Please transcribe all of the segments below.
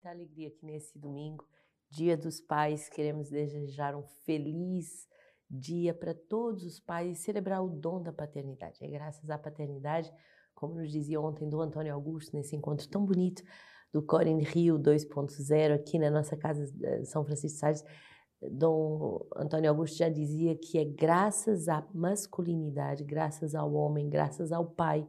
muita alegria que nesse domingo, Dia dos Pais, queremos desejar um feliz dia para todos os pais e celebrar o dom da paternidade. É graças à paternidade, como nos dizia ontem do Antônio Augusto, nesse encontro tão bonito do Corin Rio 2.0 aqui na nossa casa eh, São Francisco de Sales, Dom Antônio Augusto já dizia que é graças à masculinidade, graças ao homem, graças ao pai,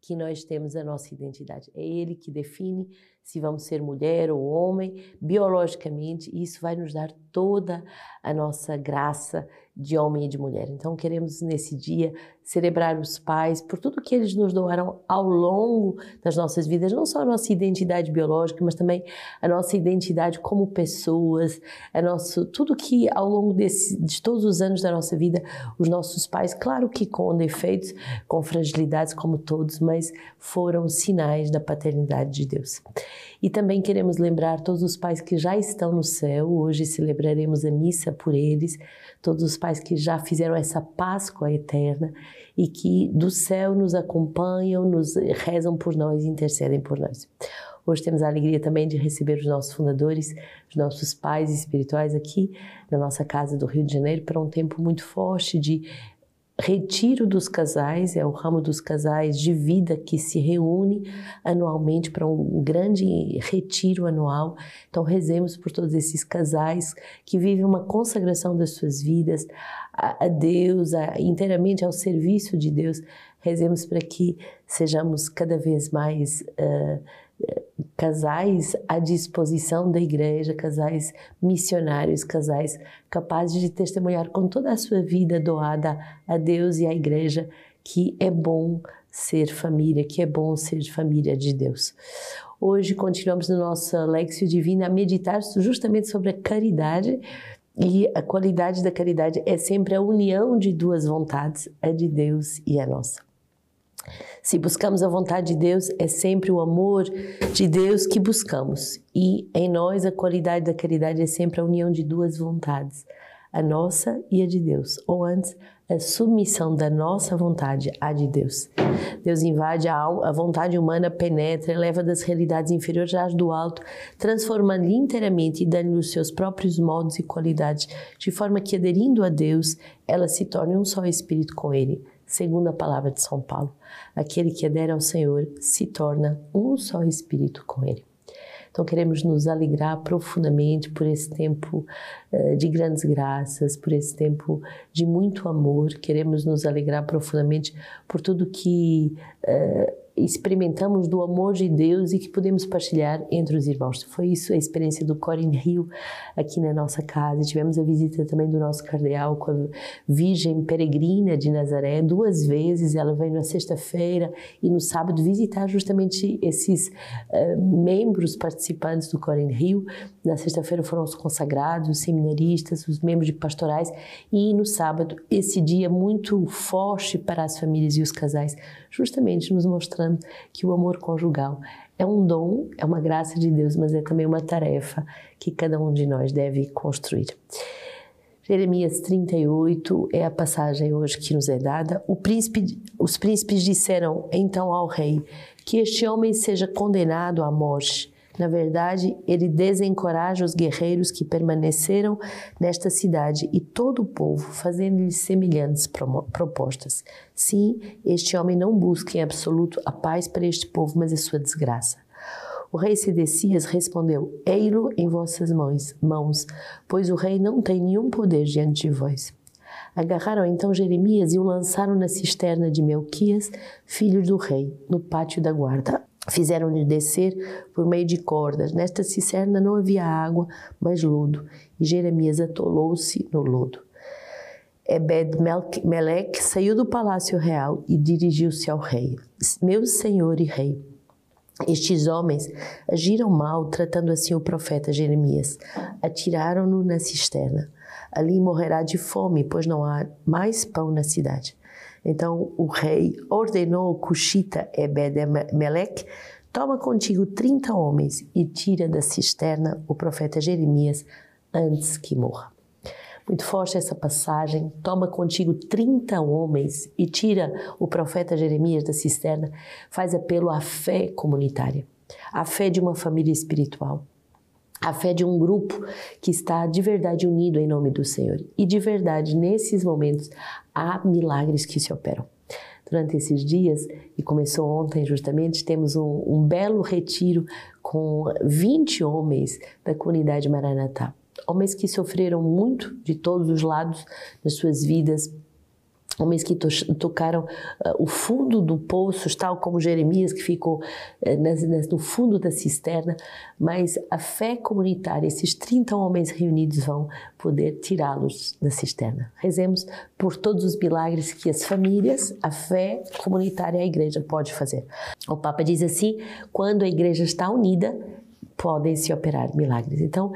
que nós temos a nossa identidade. É ele que define se vamos ser mulher ou homem, biologicamente, isso vai nos dar toda a nossa graça de homem e de mulher. Então, queremos nesse dia celebrar os pais por tudo que eles nos doaram ao longo das nossas vidas, não só a nossa identidade biológica, mas também a nossa identidade como pessoas, a nosso, tudo que ao longo desse, de todos os anos da nossa vida, os nossos pais, claro que com defeitos, com fragilidades como todos, mas foram sinais da paternidade de Deus. E também queremos lembrar todos os pais que já estão no céu, hoje celebraremos a missa por eles, todos os pais que já fizeram essa Páscoa eterna e que do céu nos acompanham, nos rezam por nós intercedem por nós. Hoje temos a alegria também de receber os nossos fundadores, os nossos pais espirituais aqui na nossa casa do Rio de Janeiro para um tempo muito forte de Retiro dos Casais é o ramo dos casais de vida que se reúne anualmente para um grande retiro anual. Então, rezemos por todos esses casais que vivem uma consagração das suas vidas a, Deus, a, inteiramente ao serviço de Deus. Rezemos para que sejamos cada vez mais. Uh, casais à disposição da igreja, casais missionários, casais capazes de testemunhar com toda a sua vida doada a Deus e à igreja que é bom ser família, que é bom ser família de Deus. Hoje continuamos no nosso Lexio Divina a meditar justamente sobre a caridade e a qualidade da caridade é sempre a união de duas vontades, a de Deus e a nossa. Se buscamos a vontade de Deus, é sempre o amor de Deus que buscamos. E em nós a qualidade da caridade é sempre a união de duas vontades, a nossa e a de Deus. Ou antes, a submissão da nossa vontade à de Deus. Deus invade a alma, a vontade humana penetra, eleva das realidades inferiores às do alto, transformando-lhe inteiramente e dando-lhe os seus próprios modos e qualidades, de forma que, aderindo a Deus, ela se torne um só espírito com Ele segundo a palavra de São Paulo. Aquele que adere ao Senhor se torna um só espírito com Ele. Então, queremos nos alegrar profundamente por esse tempo uh, de grandes graças, por esse tempo de muito amor. Queremos nos alegrar profundamente por tudo que uh, experimentamos do amor de Deus e que podemos partilhar entre os irmãos. Foi isso a experiência do Corin Rio aqui na nossa casa. Tivemos a visita também do nosso cardeal com a Virgem Peregrina de Nazaré duas vezes. Ela veio na sexta-feira e no sábado visitar justamente esses uh, membros participantes do Corin Rio. Na sexta-feira foram os consagrados, os seminaristas, os membros de pastorais e no sábado esse dia muito forte para as famílias e os casais, justamente nos mostrando mostrando que o amor conjugal é um dom, é uma graça de Deus, mas é também uma tarefa que cada um de nós deve construir. Jeremias 38 é a passagem hoje que nos é dada. Príncipe, os príncipes disseram então ao rei que este homem seja condenado à morte na verdade, ele desencoraja os guerreiros que permaneceram nesta cidade e todo o povo, fazendo-lhes semelhantes propostas. Sim, este homem não busca em absoluto a paz para este povo, mas a sua desgraça. O rei Sedecias respondeu: Ei-lo em vossas mãos, mãos, pois o rei não tem nenhum poder diante de vós. Agarraram então Jeremias e o lançaram na cisterna de Melquias, filho do rei, no pátio da guarda. Fizeram-lhe descer por meio de cordas. Nesta cisterna não havia água, mas lodo, e Jeremias atolou-se no lodo. Ebed-Melech saiu do palácio real e dirigiu-se ao rei. Meu senhor e rei, estes homens agiram mal, tratando assim o profeta Jeremias. Atiraram-no na cisterna. Ali morrerá de fome, pois não há mais pão na cidade. Então o rei ordenou Cushita Ebed-Melech, toma contigo 30 homens e tira da cisterna o profeta Jeremias antes que morra. Muito forte essa passagem. Toma contigo 30 homens e tira o profeta Jeremias da cisterna. Faz apelo à fé comunitária, à fé de uma família espiritual. A fé de um grupo que está de verdade unido em nome do Senhor. E de verdade, nesses momentos, há milagres que se operam. Durante esses dias, e começou ontem justamente, temos um, um belo retiro com 20 homens da comunidade Maranatá. Homens que sofreram muito de todos os lados nas suas vidas homens que to tocaram uh, o fundo do poço, tal como Jeremias, que ficou uh, nas, nas, no fundo da cisterna, mas a fé comunitária, esses 30 homens reunidos vão poder tirá-los da cisterna. Rezemos por todos os milagres que as famílias, a fé comunitária a igreja pode fazer. O Papa diz assim: quando a igreja está unida, podem se operar milagres. Então,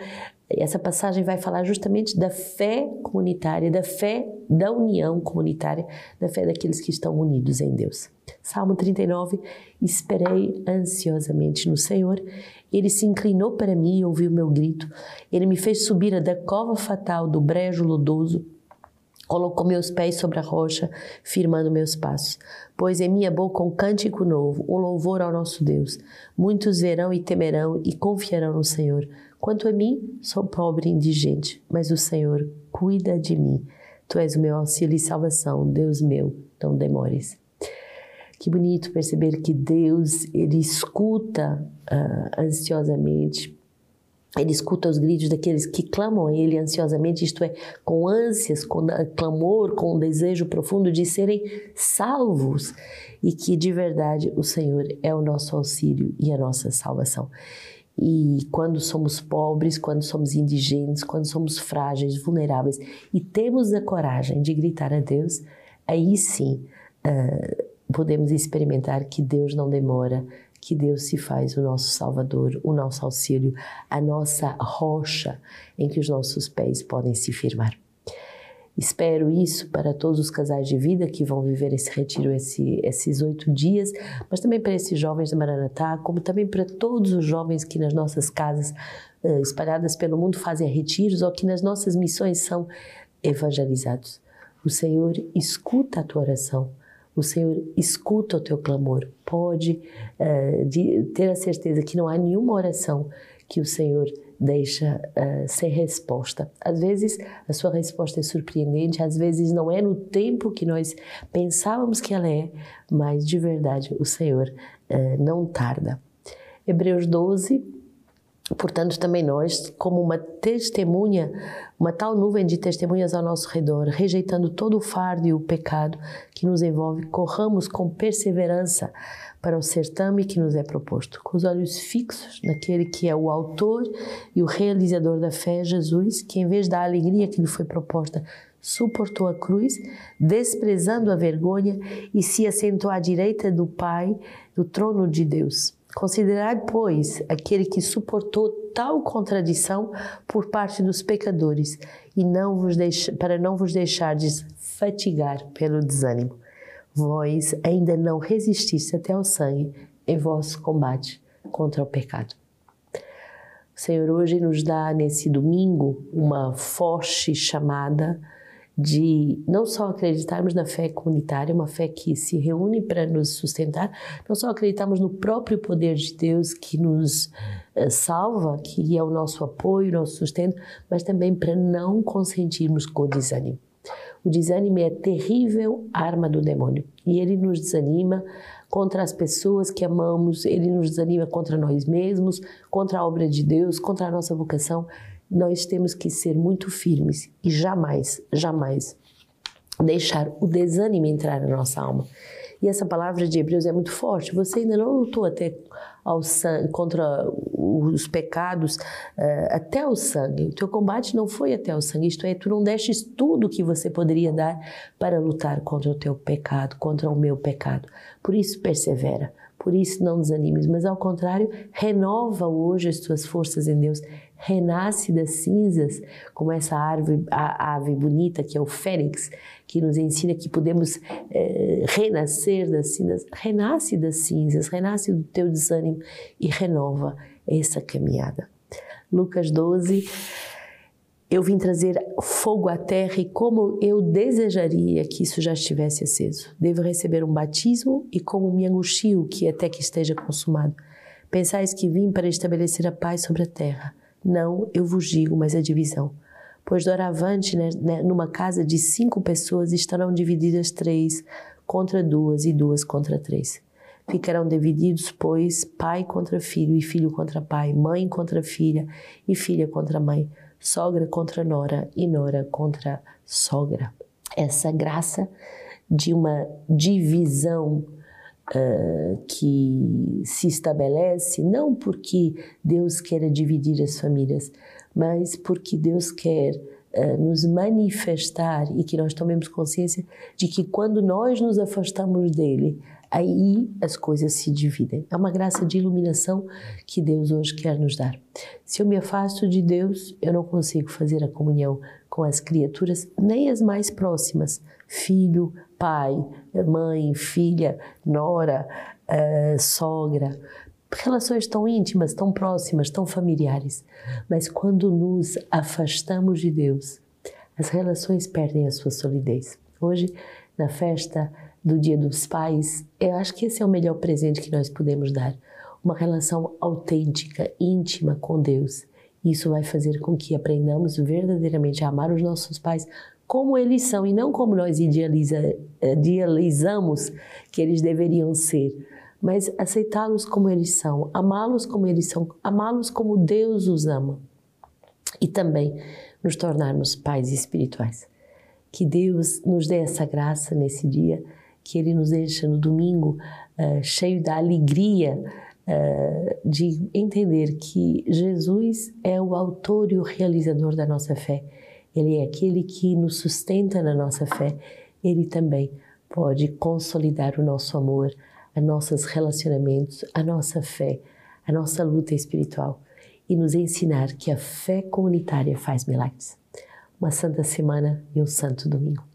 essa passagem vai falar justamente da fé comunitária, da fé da união comunitária, da fé daqueles que estão unidos em Deus. Salmo 39: Esperei ansiosamente no Senhor, ele se inclinou para mim e ouviu meu grito. Ele me fez subir da cova fatal do brejo lodoso Colocou meus pés sobre a rocha, firmando meus passos. Pois em minha boca um cântico novo, um louvor ao nosso Deus. Muitos verão e temerão e confiarão no Senhor. Quanto a mim, sou pobre e indigente, mas o Senhor cuida de mim. Tu és o meu auxílio e salvação, Deus meu, não demores. Que bonito perceber que Deus, Ele escuta uh, ansiosamente, Ele escuta os gritos daqueles que clamam a Ele ansiosamente, isto é, com ânsias, com clamor, com um desejo profundo de serem salvos e que de verdade o Senhor é o nosso auxílio e a nossa salvação. E quando somos pobres, quando somos indigentes, quando somos frágeis, vulneráveis e temos a coragem de gritar a Deus, aí sim uh, podemos experimentar que Deus não demora, que Deus se faz o nosso Salvador, o nosso auxílio, a nossa rocha em que os nossos pés podem se firmar. Espero isso para todos os casais de vida que vão viver esse retiro esse, esses oito dias, mas também para esses jovens da Maranatá, como também para todos os jovens que nas nossas casas uh, espalhadas pelo mundo fazem retiros ou que nas nossas missões são evangelizados. O Senhor escuta a tua oração. O Senhor escuta o teu clamor. Pode uh, de, ter a certeza que não há nenhuma oração que o Senhor deixa uh, sem resposta. Às vezes a sua resposta é surpreendente, às vezes não é no tempo que nós pensávamos que ela é, mas de verdade o Senhor uh, não tarda. Hebreus 12, portanto, também nós, como uma testemunha, uma tal nuvem de testemunhas ao nosso redor, rejeitando todo o fardo e o pecado que nos envolve, corramos com perseverança para o certame que nos é proposto, com os olhos fixos naquele que é o autor e o realizador da fé, Jesus, que em vez da alegria que lhe foi proposta, suportou a cruz, desprezando a vergonha e se assentou à direita do Pai, do trono de Deus. Considerai, pois, aquele que suportou tal contradição por parte dos pecadores, e não vos deixe, para não vos deixardes fatigar pelo desânimo vós ainda não resististe até ao sangue em vosso combate contra o pecado. O Senhor hoje nos dá nesse domingo uma forte chamada de não só acreditarmos na fé comunitária, uma fé que se reúne para nos sustentar, não só acreditarmos no próprio poder de Deus que nos uh, salva, que é o nosso apoio, nosso sustento, mas também para não consentirmos com o desânimo. O desânimo é a terrível arma do demônio e ele nos desanima contra as pessoas que amamos, ele nos desanima contra nós mesmos, contra a obra de Deus, contra a nossa vocação. Nós temos que ser muito firmes e jamais, jamais deixar o desânimo entrar na nossa alma. E essa palavra de Hebreus é muito forte. Você ainda não lutou até ao sangue, contra os pecados uh, até o sangue. O teu combate não foi até o sangue, isto é, tu não destes tudo que você poderia dar para lutar contra o teu pecado, contra o meu pecado. Por isso, persevera. Por isso, não desanimes, mas ao contrário, renova hoje as tuas forças em Deus renasce das cinzas, como essa árvore, a, ave bonita que é o fênix, que nos ensina que podemos é, renascer das cinzas, renasce das cinzas, renasce do teu desânimo e renova essa caminhada. Lucas 12, eu vim trazer fogo à terra e como eu desejaria que isso já estivesse aceso. Devo receber um batismo e como me angustio que até que esteja consumado. Pensais que vim para estabelecer a paz sobre a terra Não, eu vos digo, mas a divisão. Pois doravante, né, né, numa casa de cinco pessoas, estarão divididas três contra duas e duas contra três. Ficarão divididos, pois, pai contra filho e filho contra pai, mãe contra filha e filha contra mãe, sogra contra nora e nora contra sogra. Essa graça de uma divisão uh, que se estabelece não porque Deus queira dividir as famílias, mas porque Deus quer nos manifestar e que nós tomemos consciência de que quando nós nos afastamos dele, aí as coisas se dividem. É uma graça de iluminação que Deus hoje quer nos dar. Se eu me afasto de Deus, eu não consigo fazer a comunhão com as criaturas, nem as mais próximas, filho, pai, mãe, filha, nora, uh, sogra, relações tão íntimas, tão próximas, tão familiares. Mas quando nos afastamos de Deus, as relações perdem a sua solidez. Hoje, na festa do Dia dos Pais, eu acho que esse é o melhor presente que nós podemos dar. Uma relação autêntica, íntima com Deus. Isso vai fazer com que aprendamos verdadeiramente a amar os nossos pais como eles são e não como nós idealiza, idealizamos que eles deveriam ser, mas aceitá-los como eles são, amá-los como eles são, amá-los como Deus os ama e também nos tornarmos pais espirituais. Que Deus nos dê essa graça nesse dia que Ele nos deixa no domingo uh, cheio da alegria uh, de entender que Jesus é o autor e o realizador da nossa fé. Ele é aquele que nos sustenta na nossa fé. Ele também pode consolidar o nosso amor, os nossos relacionamentos, a nossa fé, a nossa luta espiritual e nos ensinar que a fé comunitária faz milagres. Uma santa semana e um santo domingo.